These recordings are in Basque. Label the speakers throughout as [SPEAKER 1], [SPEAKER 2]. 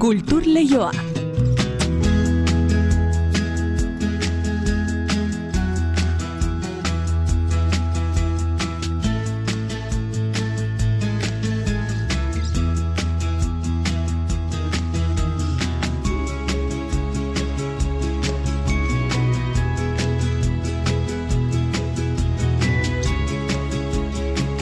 [SPEAKER 1] Kultur Leioa.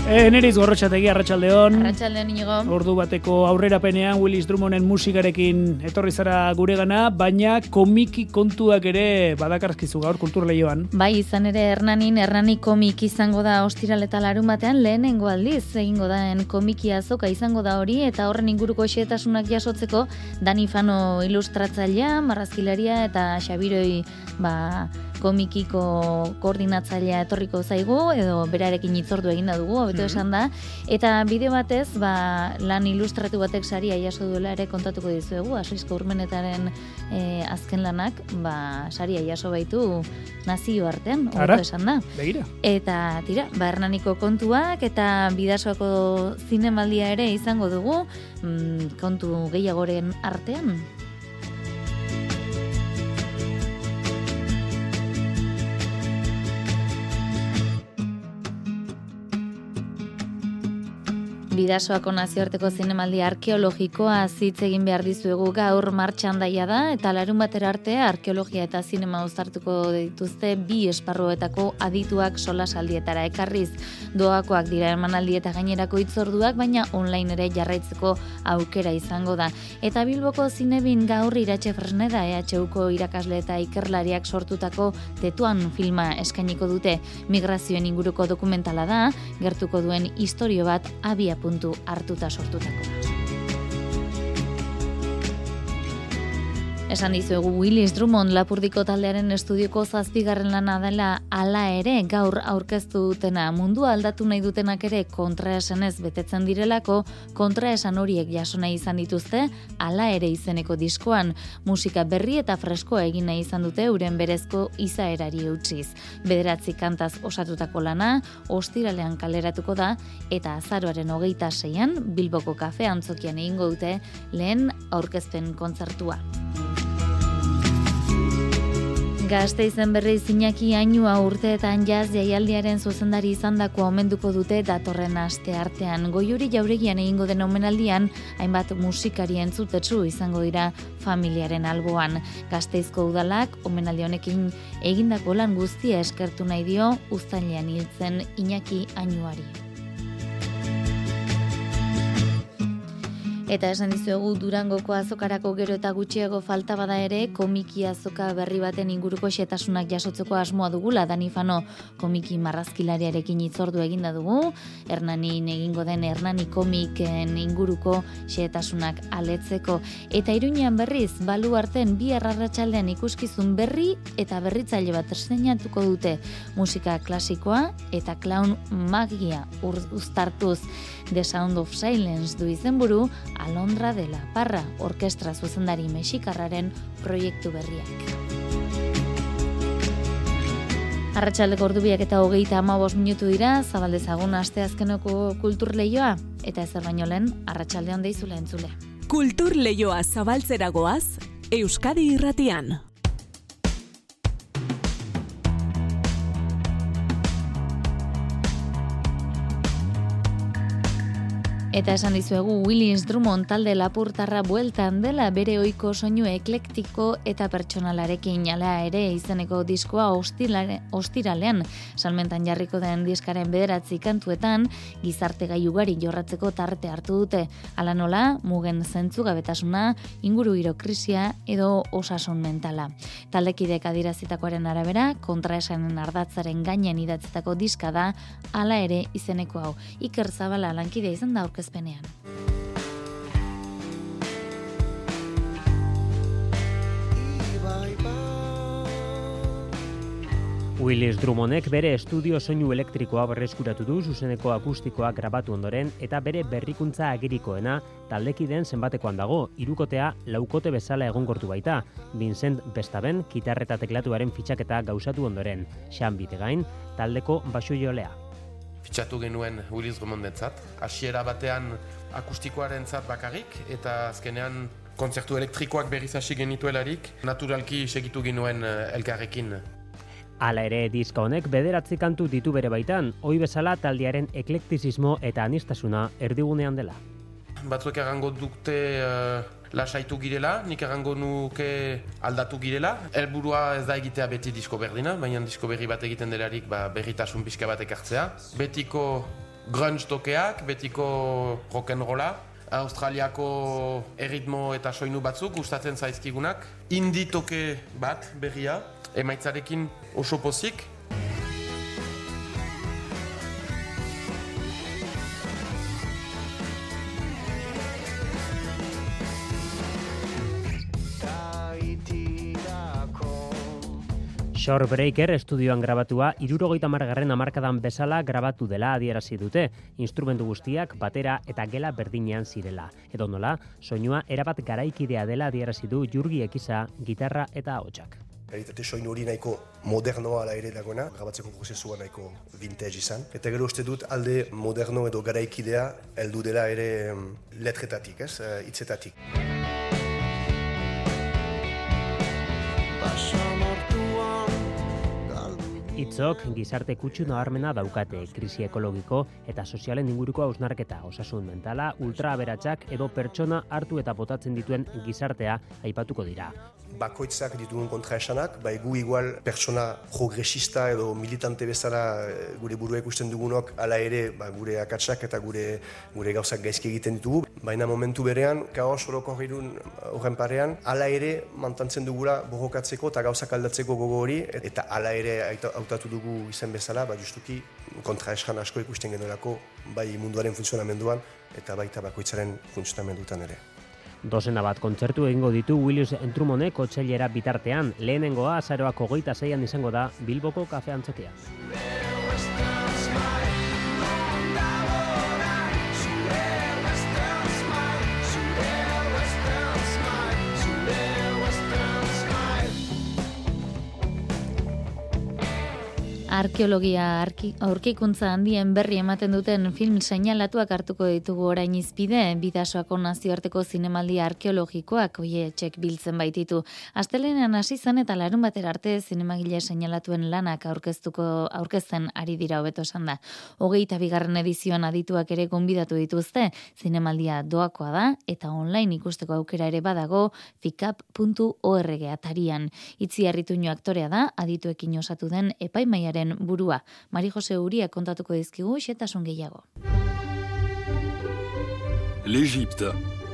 [SPEAKER 2] E, neriz gorrotxategi, arratsaldeon.
[SPEAKER 3] Arratxaldeon inigo.
[SPEAKER 2] Ordu bateko aurrerapenean Willis Drummonden musikarekin etorri zara gure gana, baina komiki kontuak ere badakarskizu gaur kultur lehioan.
[SPEAKER 3] Bai, izan ere Hernanin, Hernani komik izango da ostiral eta larun batean lehenengo aldiz egingo daen komiki azoka izango da hori eta horren inguruko xeetasunak jasotzeko Dani Fano ilustratzailea, marrazkilaria eta Xabiroi ba, komikiko koordinatzailea etorriko zaigu edo berarekin itzordu eginda dugu, hobeto mm esan da. Eta bideo batez, ba, lan ilustratu batek saria jaso duela ere kontatuko dizuegu, asoizko urmenetaren e, azken lanak, ba, saria jaso baitu nazio artean, hobeto esan da.
[SPEAKER 2] Begira.
[SPEAKER 3] Eta tira, ba, hernaniko kontuak eta bidasoako zinemaldia ere izango dugu, mm, kontu gehiagoren artean. Bidasoako nazioarteko zinemaldi arkeologikoa zitz egin behar dizuegu gaur martxan daia da, eta larun batera arte arkeologia eta zinema uztartuko dituzte bi esparruetako adituak sola saldietara ekarriz. Doakoak dira emanaldi eta gainerako itzorduak, baina online ere jarraitzeko aukera izango da. Eta Bilboko zinebin gaur iratxe fresneda EHUko irakasle eta ikerlariak sortutako tetuan filma eskainiko dute migrazioen inguruko dokumentala da, gertuko duen historio bat abiapu puntu hartuta sortutako. Esan dizuegu Willis Drummond lapurdiko taldearen estudioko zazpigarren lana dela ala ere gaur aurkeztu dutena mundu aldatu nahi dutenak ere kontraesanez betetzen direlako kontraesan horiek jasona izan dituzte ala ere izeneko diskoan musika berri eta fresko egin nahi izan dute uren berezko izaerari utziz. Bederatzi kantaz osatutako lana ostiralean kaleratuko da eta azaroaren hogeita zeian Bilboko kafe antzokian egingo dute lehen aurkezpen kontzertua. Gazte izen berri zinaki ainua urteetan jaz jaialdiaren zuzendari izan dako omenduko dute datorren aste artean. Goiuri jauregian egingo den omenaldian, hainbat musikari entzutetsu izango dira familiaren alboan. Gazteizko udalak omenaldi honekin egindako lan guztia eskertu nahi dio ustailean hiltzen Iñaki Ainuari. Eta esan dizuegu Durangoko azokarako gero eta gutxiago falta bada ere komiki azoka berri baten inguruko xetasunak jasotzeko asmoa dugula Danifano komiki marrazkilariarekin itzordu eginda dugu. Hernani egingo den Hernani komiken inguruko xetasunak aletzeko. Eta iruñean berriz, balu arten bi arratsaldean ikuskizun berri eta berritzaile bat estenatuko dute musika klasikoa eta clown magia uztartuz The Sound of Silence du izenburu Alondra de la Parra, orkestra zuzendari mexikarraren proiektu berriak. Arratxaldeko ordubiak eta hogeita ama minutu dira, zabaldezagun aste azkenoko kultur lehioa, eta ezer baino lehen, arratsalde deizule entzule.
[SPEAKER 1] Kultur lehioa zabaltzeragoaz, Euskadi irratian.
[SPEAKER 3] Eta esan dizuegu Willis Drummond talde lapurtarra bueltan dela bere ohiko soinu eklektiko eta pertsonalarekin ala ere izeneko diskoa ostiralean salmentan jarriko den diskaren bederatzi kantuetan gizarte gai ugari jorratzeko tarte hartu dute. Ala nola, mugen zentzu gabetasuna, inguru krisia edo osasun mentala. Taldekidek adirazitakoaren arabera, kontraesanen ardatzaren gainen idatzetako diska da, ala ere izeneko hau. Iker Zabala lankidea izan da aurkez aurkezpenean.
[SPEAKER 4] Willis Drummondek bere estudio soinu elektrikoa berreskuratu du zuzeneko akustikoa grabatu ondoren eta bere berrikuntza agirikoena taldeki den zenbatekoan dago, irukotea laukote bezala egonkortu baita, Vincent Bestaben kitarreta teklatuaren fitxaketa gauzatu ondoren, Xan Bitegain, taldeko basu jolea
[SPEAKER 5] fitxatu genuen Willis Drumondentzat. Hasiera batean akustikoaren zat bakarrik, eta azkenean kontzertu elektrikoak berriz hasi genituelarik, naturalki segitu ginuen eh, elkarrekin.
[SPEAKER 4] Hala ere, diska honek bederatzi kantu ditu bere baitan, hoi bezala taldearen eklektizismo eta anistasuna erdigunean dela.
[SPEAKER 5] Batzuek errango dukte uh, lasaitu girela, nik errango nuke aldatu girela. Helburua ez da egitea beti disko berdina, baina disko berri bat egiten delarik ba, berritasun pixka bat ekartzea. Betiko grunge tokeak, betiko rock'n'rolla, Australiako erritmo eta soinu batzuk gustatzen zaizkigunak. Indie toke bat berria, emaitzarekin oso pozik.
[SPEAKER 4] Shorebreaker estudioan grabatua irurogeita margarren amarkadan bezala grabatu dela adierazi dute, instrumentu guztiak batera eta gela berdinean zirela. Edo nola, soinua erabat garaikidea dela adierazi du jurgi ekiza, gitarra eta ahotsak.
[SPEAKER 6] Kalitate soinu hori nahiko modernoa ala ere dagoena, grabatzeko prozesua nahiko vintage izan. Eta gero uste dut alde moderno edo garaikidea heldu dela ere em, letretatik, ez, eh, hitzetatik.
[SPEAKER 4] Itzok gizarte kutsu nabarmena daukate, krisi ekologiko eta sozialen inguruko hausnarketa, osasun mentala, ultraaberatsak edo pertsona hartu eta botatzen dituen gizartea aipatuko dira.
[SPEAKER 6] Bakoitzak ditugun kontraesanak, bai gu igual pertsona progresista edo militante bezala eh, gure burua ikusten dugunok hala ere ba, gure akatsak eta gure gure gauzak gaizki egiten ditugu. Baina momentu berean, kaos orokorrirun horren parean, hala ere mantantzen dugula borrokatzeko eta gauzak aldatzeko gogo hori, eta hala ere aita- hautatu dugu izen bezala, ba justuki kontraesan asko ikusten genuelako bai munduaren funtzionamenduan eta baita bakoitzaren funtzionamendutan ere.
[SPEAKER 4] Dozena bat kontzertu egingo ditu Willius Entrumonek otxailera bitartean, lehenengoa azaroak hogeita zeian izango da Bilboko kafe antzokian.
[SPEAKER 3] Arkeologia aurkikuntza handien berri ematen duten film seinalatuak hartuko ditugu orain izpide, bidasoako nazioarteko zinemaldi arkeologikoak oie txek biltzen baititu. Astelenean hasi zen eta larun batera arte zinemagile seinalatuen lanak aurkeztuko aurkezten ari dira hobeto esan da. Hogeita bigarren edizioan adituak ere gonbidatu dituzte, zinemaldia doakoa da eta online ikusteko aukera ere badago fikap.org atarian. Itzi Arrituño aktorea da, adituekin osatu den epaimaiaren gehiago.
[SPEAKER 7] L'Égypte,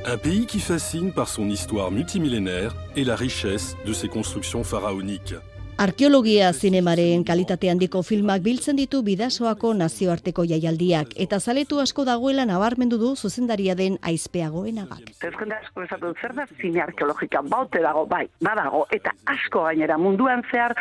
[SPEAKER 7] un pays qui fascine par son histoire multimillénaire et la richesse de ses constructions pharaoniques.
[SPEAKER 8] Arkeologia zinemaren kalitate handiko filmak biltzen ditu bidasoako nazioarteko jaialdiak eta zaletu asko dagoela nabarmendu du zuzendaria den aizpeagoenagak.
[SPEAKER 9] Ez jende asko esatu zer da zine arkeologika, baute dago, bai, badago, eta asko gainera munduan zehar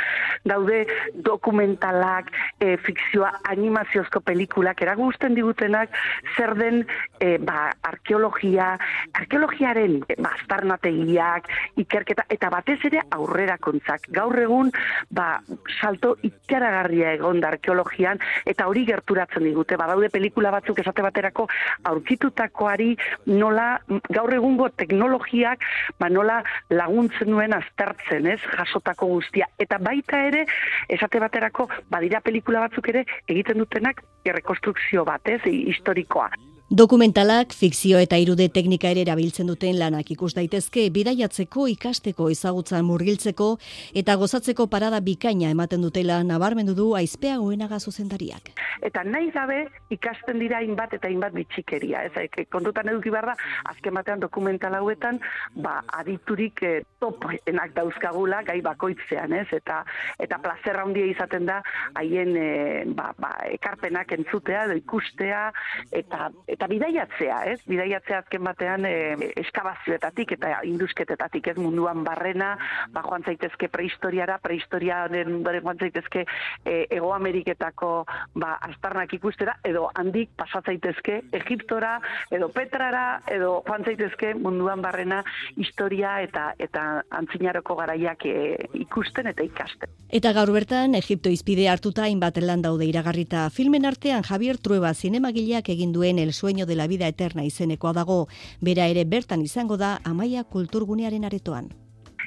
[SPEAKER 9] daude dokumentalak, e, fikzioa, animaziozko pelikulak, eragusten digutenak, zer den e, ba, arkeologia, arkeologiaren e, ba, aztarnategiak, ikerketa, eta batez ere aurrerakontzak. Gaur egun, ba, salto ikaragarria egon da arkeologian, eta hori gerturatzen digute, badaude pelikula batzuk esate baterako aurkitutakoari nola gaur egungo teknologiak ba nola laguntzen duen aztertzen, ez, jasotako guztia eta baita ere esate baterako badira pelikula batzuk ere egiten dutenak errekonstrukzio bat, ez, historikoa.
[SPEAKER 8] Dokumentalak, fikzio eta irude teknika ere erabiltzen duten lanak ikus daitezke bidaiatzeko, ikasteko, ezagutzan murgiltzeko eta gozatzeko parada bikaina ematen dutela nabarmendu du aizpeagoenaga zuzendariak.
[SPEAKER 9] Eta nahi gabe ikasten dira hainbat eta hainbat bitxikeria, ez, e, kontutan eduki behar da, azken batean dokumental hauetan, ba, aditurik e, topenak dauzkagula gai bakoitzean, ez, eta eta plazer handia izaten da haien e, ba, ba, ekarpenak entzutea, ikustea, eta eta bidaiatzea, ez? Bidaiatzea azken batean e, eskabazioetatik eta indusketetatik, ez munduan barrena, ba joan zaitezke prehistoriara, prehistoriaren bere joan zaitezke e, Ego Ameriketako ba astarnak ikustera edo handik pasa zaitezke Egiptora edo Petrara edo joan zaitezke munduan barrena historia eta eta antzinaroko garaiak e, ikusten eta ikasten.
[SPEAKER 8] Eta gaur bertan, Egipto izpide hartuta hainbat lan daude iragarrita filmen artean Javier Trueba zinemagileak egin duen El sueño de la vida eterna izenekoa dago. Bera ere bertan izango da Amaia Kulturgunearen aretoan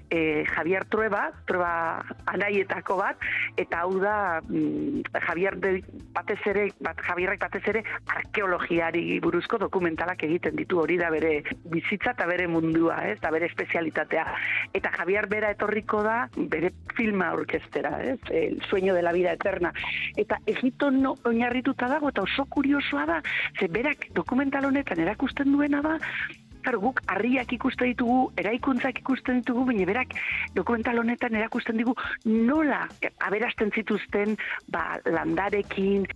[SPEAKER 9] e, Javier Trueba, Trueba anaietako bat, eta hau da mm, Javier de, batez ere, bat, Javierrek batez ere arkeologiari buruzko dokumentalak egiten ditu hori da bere bizitza eta bere mundua, ez, eta bere espezialitatea. Eta Javier bera etorriko da bere filma orkestera, ez, el sueño de la vida eterna. Eta egiten no, oinarrituta dago, eta oso kuriosoa da, ze berak dokumental honetan erakusten duena da, Claro, guk harriak ikusten ditugu, eraikuntzak ikusten ditugu, baina berak dokumental honetan erakusten digu nola aberasten zituzten ba, landarekin.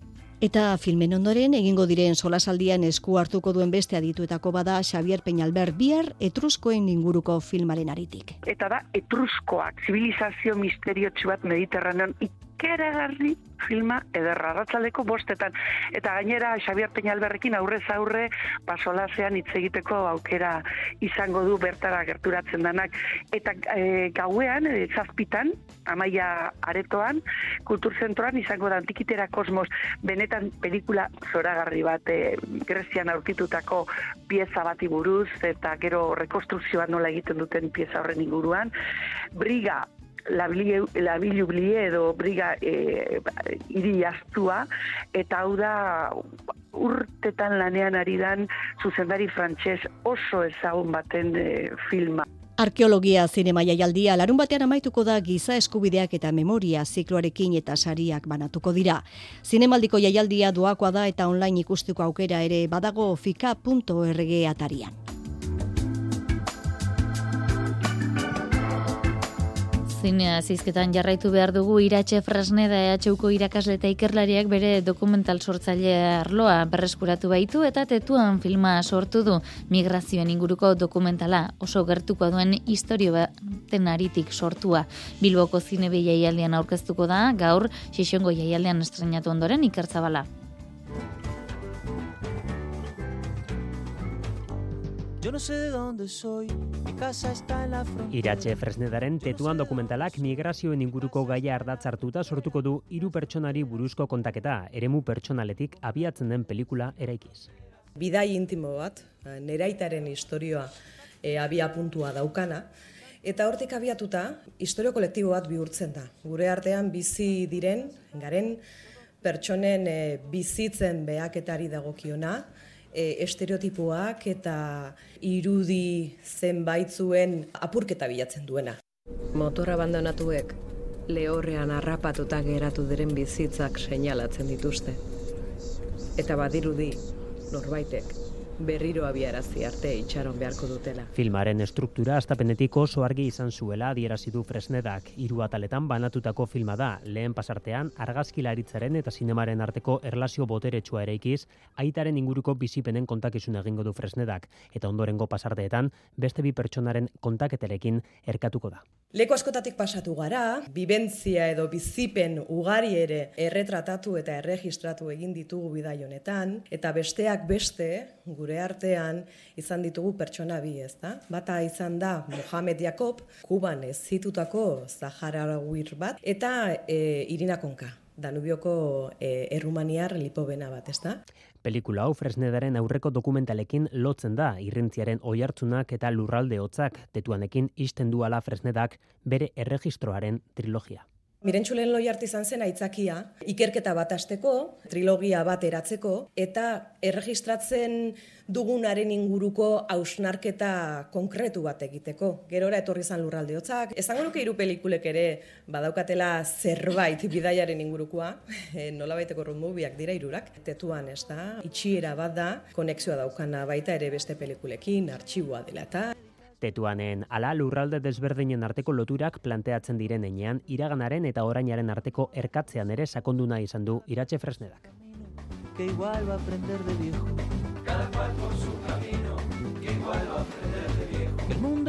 [SPEAKER 8] Eta filmen ondoren egingo diren solasaldian esku hartuko duen beste adituetako bada Xavier Peñalber bihar etruskoen inguruko filmaren aritik.
[SPEAKER 9] Eta da etruskoak, zibilizazio misteriotsu bat mediterranean ikeragarri filma ederra ratzaldeko bostetan. Eta gainera Xabier Peñalberrekin aurrez aurre pasolazean hitz egiteko aukera izango du bertara gerturatzen danak. Eta e, gauean, e, zazpitan, amaia aretoan, kulturzentroan izango da antikitera kosmos benetan pelikula zoragarri bat e, Grezian aurkitutako pieza bati buruz eta gero rekonstruzioa nola egiten duten pieza horren inguruan. Briga la blie edo briga e, iri astua, eta hau da urtetan lanean ari dan zuzendari frantses oso ezagun baten e, filma.
[SPEAKER 8] Arkeologia zinema jaialdia larun batean amaituko da giza eskubideak eta memoria zikloarekin eta sariak banatuko dira. Zinemaldiko jaialdia doakoa da eta online ikusteko aukera ere badago fika.org atarian.
[SPEAKER 3] Zinea zizketan jarraitu behar dugu iratxe frasne da EHUko irakasle eta ikerlariak bere dokumental sortzaile arloa berreskuratu baitu eta tetuan filma sortu du migrazioen inguruko dokumentala oso gertuko duen historio baten aritik sortua. Bilboko zinebe jaialdean aurkeztuko da, gaur, xixongo jaialdean estrenatu ondoren ikertzabala.
[SPEAKER 4] Yo no sé de dónde soy, mi casa está en la frontera. Iratxe Fresnedaren tetuan dokumentalak migrazioen inguruko gaia ardatzartuta sortuko du hiru pertsonari buruzko kontaketa, eremu pertsonaletik abiatzen den pelikula eraikiz.
[SPEAKER 10] Bidai intimo bat, neraitaren historioa e, abia puntua daukana, Eta hortik abiatuta, historio kolektibo bat bihurtzen da. Gure artean bizi diren, garen, pertsonen e, bizitzen behaketari dagokiona, e, estereotipoak eta irudi zenbaitzuen apurketa bilatzen duena.
[SPEAKER 11] Motor abandonatuek lehorrean harrapatuta geratu diren bizitzak seinalatzen dituzte. Eta badirudi norbaitek berriro abiarazi arte itxaron beharko dutela.
[SPEAKER 4] Filmaren estruktura astapenetik oso argi izan zuela adierazi du Fresnedak. Hiru ataletan banatutako filma da. Lehen pasartean argazkilaritzaren eta sinemaren arteko erlazio boteretsua eraikiz, aitaren inguruko bizipenen kontakizun egingo du Fresnedak eta ondorengo pasarteetan beste bi pertsonaren kontaketerekin erkatuko da.
[SPEAKER 10] Leko askotatik pasatu gara, bibentzia edo bizipen ugari ere erretratatu eta erregistratu egin ditugu bidai honetan, eta besteak beste, gure artean, izan ditugu pertsona bi ez da? Bata izan da Mohamed Jakob, Kuban ez zitutako Zahara bat, eta e, Irina Konka. Danubioko e, errumaniar lipobena bat, ez da?
[SPEAKER 4] Pelikula hau Fresnedaren aurreko dokumentalekin lotzen da, irrintziaren oihartzunak eta lurralde hotzak tetuanekin isten duala Fresnedak bere erregistroaren trilogia.
[SPEAKER 10] Mirentxulen loi izan zen aitzakia, ikerketa bat asteko, trilogia bat eratzeko, eta erregistratzen dugunaren inguruko hausnarketa konkretu bat egiteko. Gerora etorri izan lurralde hotzak. Ezango nuke hiru pelikulek ere badaukatela zerbait bidaiaren ingurukoa, e, nola baiteko rumbubiak dira irurak. Tetuan ez da, itxiera bat da, konexioa daukana baita ere beste pelikulekin, artxiboa dela eta.
[SPEAKER 4] Tetuanen ala lurralde desberdinen arteko loturak planteatzen diren enean, iraganaren eta orainaren arteko erkatzean ere sakonduna izan du iratxe fresnedak. Que igual va a aprender de viejo. Cada cual por su camino, que igual va a aprender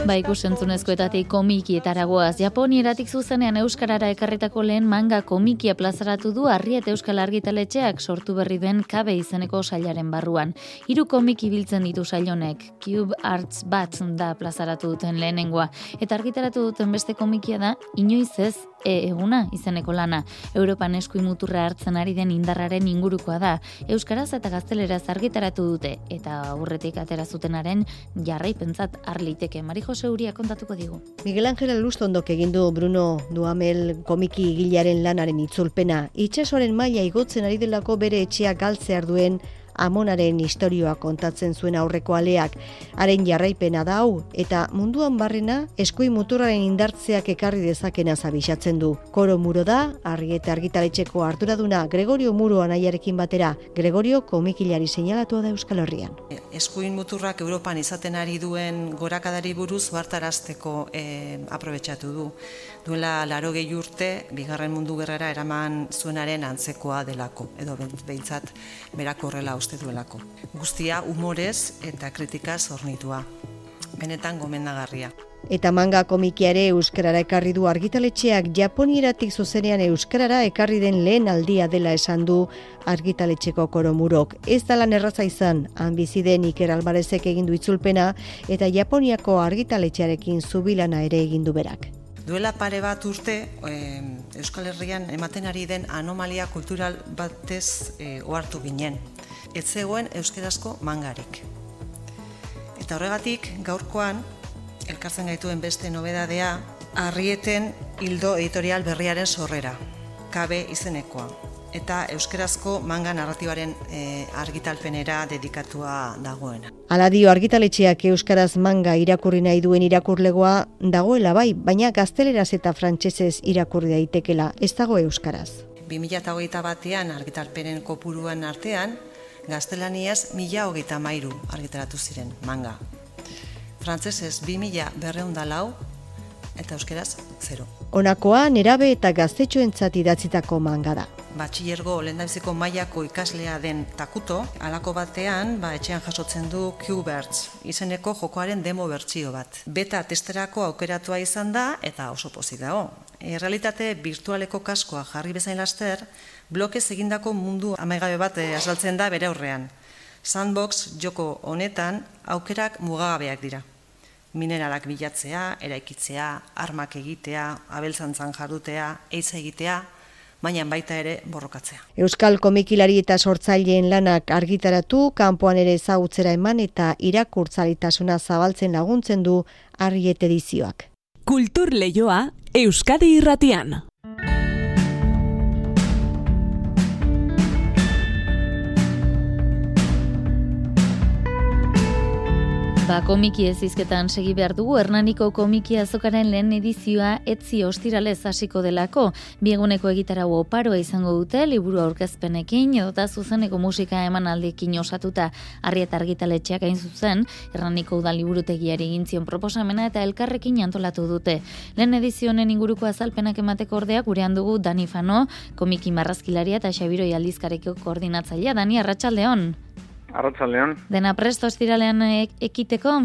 [SPEAKER 3] Ba ikusentzunezkoetatik komikietaragoaz Japonieratik zuzenean Euskarara ekarritako lehen manga komikia plazaratu du Arriet Euskal Argitaletxeak sortu berri den kabe izeneko sailaren barruan. Hiru komiki biltzen ditu sailonek, Cube Arts bat da plazaratu duten lehenengoa, eta argitaratu duten beste komikia da, inoiz ez e eguna izeneko lana. Europan eskuin muturra hartzen ari den indarraren ingurukoa da. Euskaraz eta gazteleraz argitaratu dute eta aurretik atera zutenaren jarraipentzat arliteke. Mari Jose Uria kontatuko digu.
[SPEAKER 8] Miguel Ángel Lustondok egin du Bruno Duamel komiki gilaren lanaren itzulpena. Itxasoren maila igotzen ari delako bere etxea galtzear duen amonaren historioa kontatzen zuen aurreko aleak, haren jarraipena da hau, eta munduan barrena eskui muturraren indartzeak ekarri dezakena zabisatzen du. Koro muro da, argi eta argitaletxeko arduraduna Gregorio Muro anaiarekin batera, Gregorio komikilari seinalatua da Euskal Herrian.
[SPEAKER 12] Eskuin muturrak Europan izaten ari duen gorakadari buruz bartarazteko eh, aprobetsatu du. Duela laro gehi urte, bigarren mundu gerrara eraman zuenaren antzekoa delako, edo behintzat berako horrela uste duelako. Guztia humorez eta kritika zornitua. Benetan gomendagarria.
[SPEAKER 8] Eta manga komikiare euskarara ekarri du argitaletxeak Japonieratik zuzenean euskarara ekarri den lehen aldia dela esan du argitaletxeko koromurok. Ez da lan erraza izan, han biziden Iker Albarezek egin du itzulpena eta Japoniako argitaletxearekin zubilana ere egin du berak.
[SPEAKER 12] Duela pare bat urte, Euskal Herrian ematen ari den anomalia kultural batez e, ohartu ginen ez zegoen euskerazko mangarik. Eta horregatik, gaurkoan, elkartzen gaituen beste nobedadea, arrieten hildo editorial berriaren sorrera, kabe izenekoa. Eta euskerazko manga narratibaren e, argitalpenera dedikatua dagoena.
[SPEAKER 8] Aladio argitaletxeak euskaraz manga irakurri nahi duen irakurlegoa dagoela bai, baina gazteleraz eta frantsesez irakurri daitekela, ez dago euskaraz.
[SPEAKER 12] 2008 batean argitalpenen kopuruan artean, gaztelaniaz mila hogeita mairu argitaratu ziren manga. Frantzesez bi mila berreunda lau eta euskeraz zero.
[SPEAKER 8] Honakoa nerabe eta gaztetxoentzat idatzitako manga da.
[SPEAKER 12] Batxillergo lehendabiziko mailako ikaslea den takuto, halako batean ba, etxean jasotzen du Q-Berts, izeneko jokoaren demo bertsio bat. Beta testerako aukeratua izan da eta oso pozik dago. E, realitate virtualeko kaskoa jarri bezain laster, blokez egindako mundu amaigabe bat e, azaltzen da bere aurrean. Sandbox joko honetan aukerak mugagabeak dira. Mineralak bilatzea, eraikitzea, armak egitea, abeltzantzan jardutea, eiz egitea, baina baita ere borrokatzea.
[SPEAKER 8] Euskal komikilari eta sortzaileen lanak argitaratu, kanpoan ere ezagutzera eman eta irakurtzalitasuna zabaltzen laguntzen du arriet edizioak.
[SPEAKER 1] Kultur leioa Euskadi irratian.
[SPEAKER 3] Ba, komiki ez izketan segi behar dugu, Hernaniko komiki azokaren lehen edizioa etzi ostiralez hasiko delako. Bieguneko egitara oparoa izango dute, liburu aurkezpenekin, edota zuzeneko musika eman aldekin osatuta arrieta argitaletxeak hain zuzen, Hernaniko udal liburutegiari gintzion proposamena eta elkarrekin antolatu dute. Lehen edizionen inguruko azalpenak emateko ordea gurean dugu Dani Fano, komiki marrazkilaria eta Xabiroi aldizkareko koordinatzailea. Dani, arratsaldeon.
[SPEAKER 13] Arratzaldeon.
[SPEAKER 3] Dena prest ostiralean ekiteko?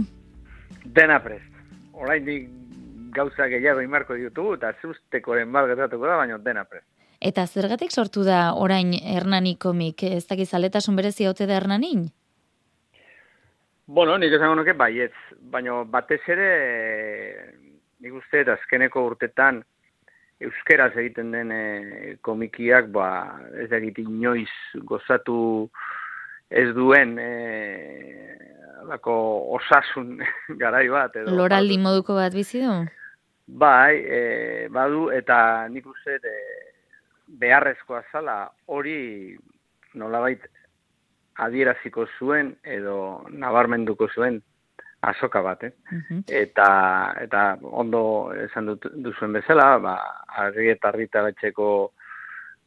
[SPEAKER 13] Dena prest. Oraindik gauza gehiago imarko ditugu eta zuztekoren bat gertatuko da, baina dena prest.
[SPEAKER 3] Eta zergatik sortu da orain Hernani komik? Ez dakiz aletasun berezi haute da Hernanin?
[SPEAKER 13] Bueno, nik esango nuke baietz, baina batez ere nik uste eta azkeneko urtetan euskeraz egiten den e, komikiak, ba, ez da inoiz gozatu ez duen e, lako osasun garai bat. Edo,
[SPEAKER 3] Loraldi moduko bat bizi du?
[SPEAKER 13] Bai, e, badu eta nik uste e, beharrezkoa zala hori nolabait adieraziko zuen edo nabarmenduko zuen azoka bat, eh? eta, eta ondo esan dut, duzuen bezala, ba, argi eta argita batxeko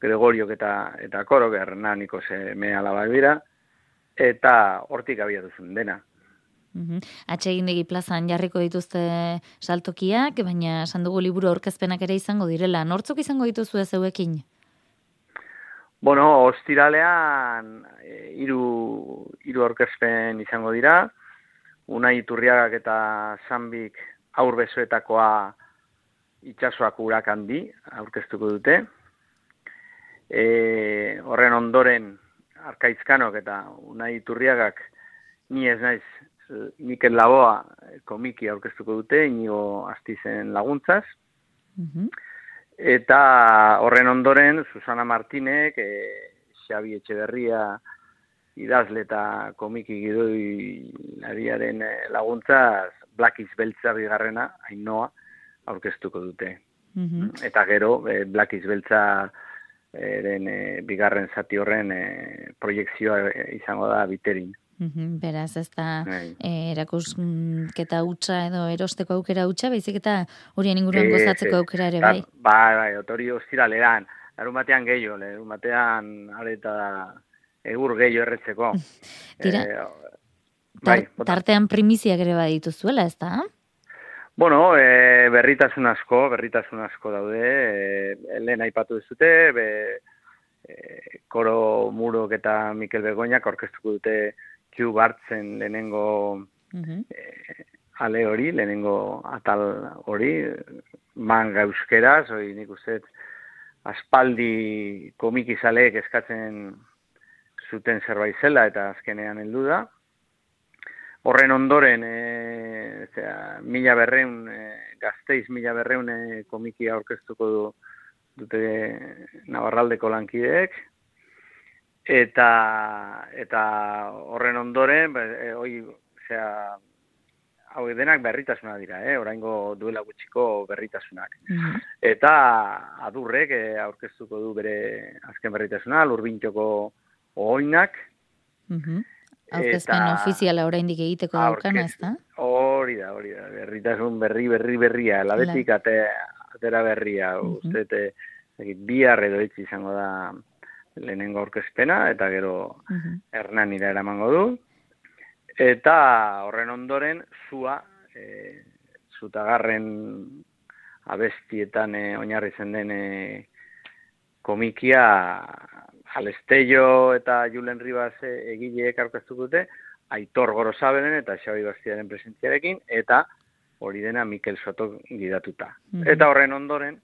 [SPEAKER 13] Gregoriok eta, eta Korok, Hernaniko ze me alaba dira, eta hortik abia duzun dena.
[SPEAKER 3] Uhum. Atxegindegi plazan jarriko dituzte saltokiak, baina esan dugu liburu aurkezpenak ere izango direla. Nortzuk izango dituzu ez euekin?
[SPEAKER 13] Bueno, ostiralean e, iru, iru aurkezpen izango dira. Unai Iturriagak eta Zambik aurbezuetakoa itxasoak urak handi aurkeztuko dute. E, horren ondoren arkaizkanok eta unai turriagak ni ez naiz Mikel Laboa komiki aurkeztuko dute, inigo astizen laguntzaz. Eta horren ondoren, Susana Martinek, e, Xabi Etxeberria idazle eta komiki gidoi nariaren e, laguntzaz, Black is Beltza bigarrena, hainoa, aurkeztuko dute. Eta gero, e, Black is Beltza eren e, bigarren zati horren e, proiektzioa e, izango da biterin.
[SPEAKER 3] Mhm, beraz, ez da e, erakusketa hutsa edo erosteko aukera hutsa, baizik eta horien inguruan gozatzeko aukera ere, bai?
[SPEAKER 13] Bai, bai, otori ostira leran, larun batean gehiago, larun batean areta egur gehiago erretzeko.
[SPEAKER 3] Tira, e, bai, tartean primiziak ere badituzuela, ez da?
[SPEAKER 13] Bueno, e, berritasun asko, berritasun asko daude, e, lehen aipatu duzute, be, e, Koro Murok eta Mikel Begoñak orkestuko dute Q Bartzen lehenengo eh, ale hori, lehenengo atal hori, manga euskeraz, hori nik uste aspaldi komikizaleek eskatzen zuten zerbait zela eta azkenean heldu da. Horren ondoren, e, zera, mila berreun, e, gazteiz mila berreun e, komikia aurkeztuko du, dute Navarraldeko lankideek, eta eta horren ondoren e, hoi sea hau denak berritasuna dira eh oraingo duela gutxiko berritasunak mm. eta adurrek e, aurkeztuko du bere azken berritasuna lurbintxoko oinak
[SPEAKER 3] mm -hmm. Aurkezpen ofiziala oraindik egiteko daukana, ez da?
[SPEAKER 13] Hori da, hori da. Berritasun berri, berri, berria. Labetik ate, atera berria. Mm -hmm. Uste, bihar edo izango da lehenengo aurkezpena eta gero uh -huh. Hernanira eramango du. Eta horren ondoren zua e, zutagarren abestietan e, oinarri zen den e, komikia Alestello eta Julen Ribas e, egileek aurkeztuko dute Aitor Gorosabelen eta Xabi Bastiaren presentziarekin eta hori dena Mikel Soto gidatuta. Eta horren ondoren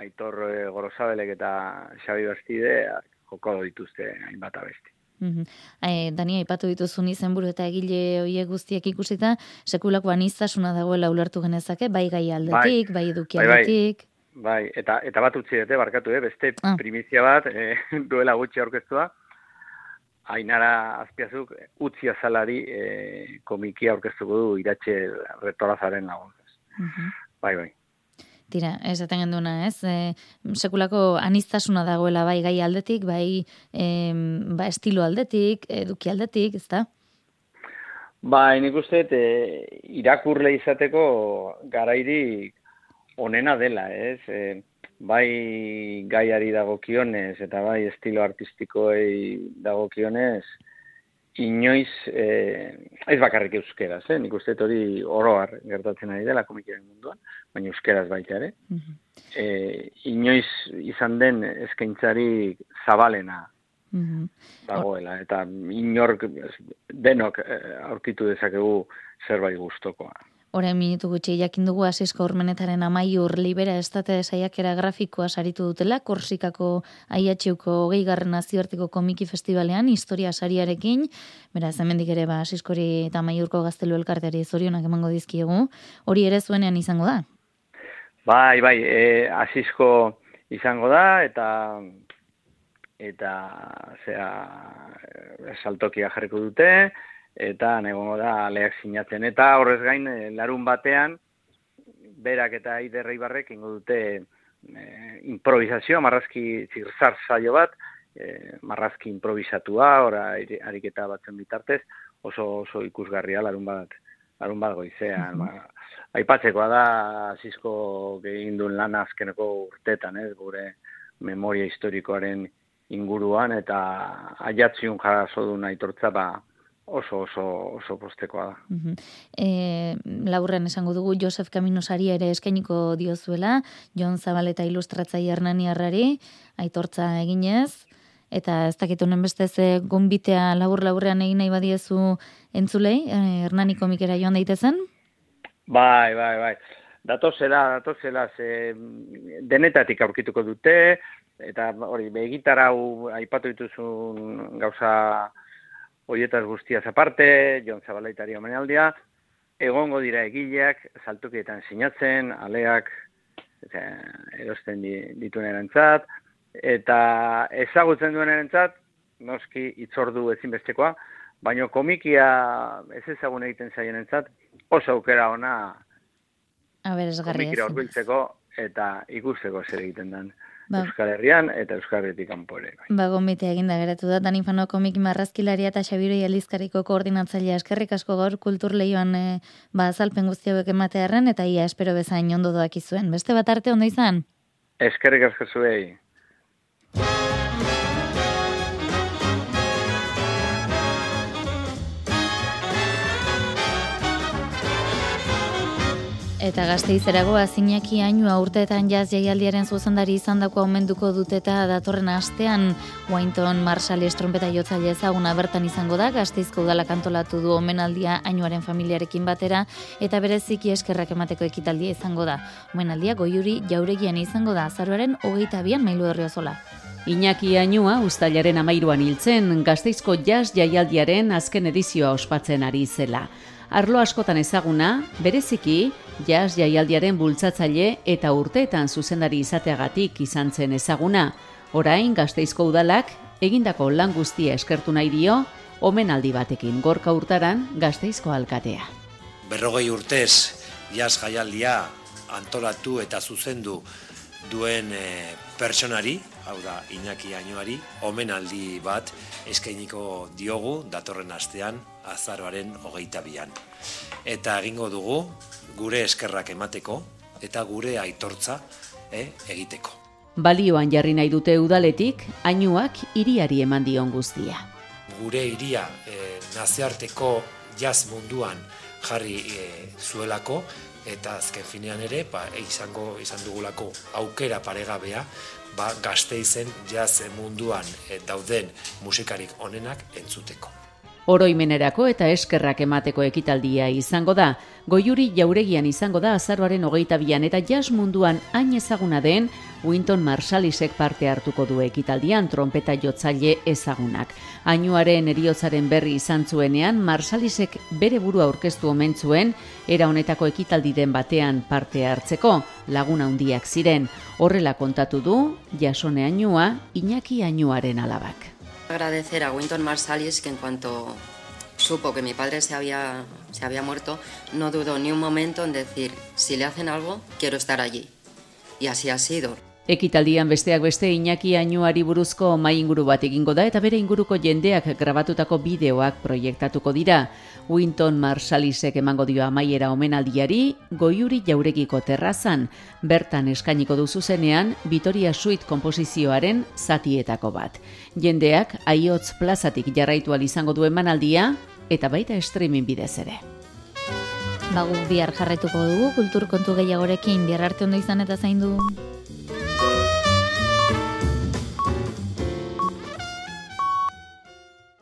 [SPEAKER 13] Aitor e, Gorosabelek eta Xabi Bastide joko dituzte hainbat abesti.
[SPEAKER 3] Mm Dani, aipatu dituzun izenburu eta egile hoe guztiak ikusita, sekulako anistasuna dagoela ulertu genezake, bai gai aldetik, bai, bai eduki bai, bai.
[SPEAKER 13] Bai, eta, eta bat utzi dute, barkatu, eh? beste ah. primizia bat, eh, duela gutxi aurkeztua, Ainara azpiazuk utzi azalari eh, komikia aurkeztuko du iratxe retorazaren laguntzaz. Bai, bai.
[SPEAKER 3] Tira, ez zaten genduna, ez? E, sekulako anistasuna dagoela bai gai aldetik, bai e, ba estilo aldetik, eduki aldetik, ez da?
[SPEAKER 13] Ba, nik uste, e, irakurle izateko garairik onena dela, ez? E, bai gaiari dagokionez eta bai estilo artistikoei dagokionez, inoiz, eh, ez bakarrik euskeraz, eh? nik uste hori oroar gertatzen ari dela komikiaren munduan, baina euskeraz baita ere. Mm inoiz izan den eskaintzari zabalena mm dagoela, eta inork denok eh, aurkitu dezakegu zerbait gustokoa.
[SPEAKER 3] Horen minutu gutxi jakin dugu asisko urmenetaren amaiur libera estate saiakera grafikoa saritu dutela, Korsikako aiatxeuko hogei garren nazioarteko komiki festivalean, historia sariarekin, beraz, hemendik ere ba, asiskori eta amaiurko gaztelu elkarteari zorionak emango dizkiegu, hori ere zuenean izango da?
[SPEAKER 13] Bai, bai, e, asisko izango da, eta eta zera saltokia jarriko dute, eta negongo da leak sinatzen. Eta horrez gain, eh, larun batean, berak eta iderrei barrek ingo dute e, improvisazioa, marrazki zirzar zailo bat, e, marrazki improvisatua, ora ariketa batzen bitartez, oso oso ikusgarria larun bat, larun bat goizean. Mm Aipatzekoa da, azizko egin duen lan azkeneko urtetan, ez, gure memoria historikoaren inguruan, eta aiatziun jarazo duen aitortza, ba, oso oso oso postekoa da. Uh
[SPEAKER 3] laburren esango dugu Josef Kaminosari ere eskainiko diozuela, Jon Zabaleta ilustratzaile Hernani Arrari aitortza eginez eta ez dakit honen beste ze gonbitea labur laburrean egin nahi badiezu entzulei, eh, Hernani komikera joan daitezen?
[SPEAKER 13] Bai, bai, bai. Datozela, datozela, ze denetatik aurkituko dute, eta hori, begitar hau aipatu dituzun gauza horietaz guztiaz aparte, Jon Zabalaitari omenaldia, egongo dira egileak, saltukietan sinatzen, aleak, eta, erosten dituen erantzat, eta ezagutzen duen erantzat, noski itzordu ezinbestekoa, baino komikia ez ezagun egiten zaien entzat, oso aukera ona komikira orbiltzeko eta ikusteko zer egiten den. Ba. Euskal Herrian eta Euskal Herritik kanpore.
[SPEAKER 3] Bai. Ba, gomite eginda geratu da, Danifano komiki marrazkilaria eta Xabiroi Elizkariko koordinatzailea eskerrik asko gaur kultur lehioan e, ba, azalpen guzti hauek ematearen eta ia espero bezain ondo doak izuen. Beste bat arte ondo izan?
[SPEAKER 13] Eskerrik asko zuei.
[SPEAKER 3] Eta gazteizerago azinaki ainua urteetan jaz jaialdiaren zuzendari izan dako aumenduko dut eta datorren astean Wynton Marshall estrompeta jotzaile ezaguna bertan izango da gazteizko udalak antolatu du omenaldia ainuaren familiarekin batera eta bereziki eskerrak emateko ekitaldia izango da. Omenaldia goiuri jauregian izango da azaruaren hogeita bian mailu herriozola.
[SPEAKER 14] Iñaki Ainua ustailaren amairuan hiltzen gazteizko jaz jaialdiaren azken edizioa ospatzen ari zela. Arlo askotan ezaguna, bereziki, jazz jaialdiaren bultzatzaile eta urteetan zuzendari izateagatik izan zen ezaguna. Orain, gazteizko udalak, egindako lan guztia eskertu nahi dio, omenaldi batekin gorka urtaran gazteizko alkatea.
[SPEAKER 15] Berrogei urtez, jazz jaialdia antolatu eta zuzendu duen e, personari, hau da, Iñaki Ainoari, omenaldi bat eskainiko diogu datorren astean azaroaren hogeita bian. Eta egingo dugu gure eskerrak emateko eta gure aitortza eh, egiteko.
[SPEAKER 14] Balioan jarri nahi dute udaletik, ainuak iriari eman dion guztia.
[SPEAKER 15] Gure iria eh, nazearteko jaz munduan jarri eh, zuelako, eta azken finean ere, ba, izango izan dugulako aukera paregabea, ba, gazte izen jaz munduan eh, dauden musikarik onenak entzuteko.
[SPEAKER 14] Oroimenerako eta eskerrak emateko ekitaldia izango da. Goiuri jauregian izango da azaroaren hogeita bian eta jazz munduan hain ezaguna den Winton Marshalisek parte hartuko du ekitaldian trompeta jotzaile ezagunak. Ainuaren eriotzaren berri izan zuenean Marshalisek bere burua aurkeztu omen zuen era honetako ekitaldi den batean parte hartzeko laguna handiak ziren. Horrela kontatu du Jasone Ainua Iñaki Ainuaren alabak.
[SPEAKER 16] Agradecer a Winton Marsalis que en cuanto supo que mi padre se había, se había muerto, no dudó ni un momento en decir, si le hacen algo, quiero estar allí. Y así ha sido.
[SPEAKER 14] Ekitaldian besteak beste Iñaki Ainuari buruzko mai inguru bat egingo da eta bere inguruko jendeak grabatutako bideoak proiektatuko dira. Winton Marshalisek emango dio amaiera omenaldiari Goiuri Jauregiko terrazan, bertan eskainiko du zuzenean Vitoria Suite komposizioaren zatietako bat. Jendeak Aiotz plazatik jarraitu izango du emanaldia eta baita streaming bidez ere.
[SPEAKER 3] Bagu bihar jarretuko dugu kultur kontu gehiagorekin bihar arte ondo izan eta zaindu.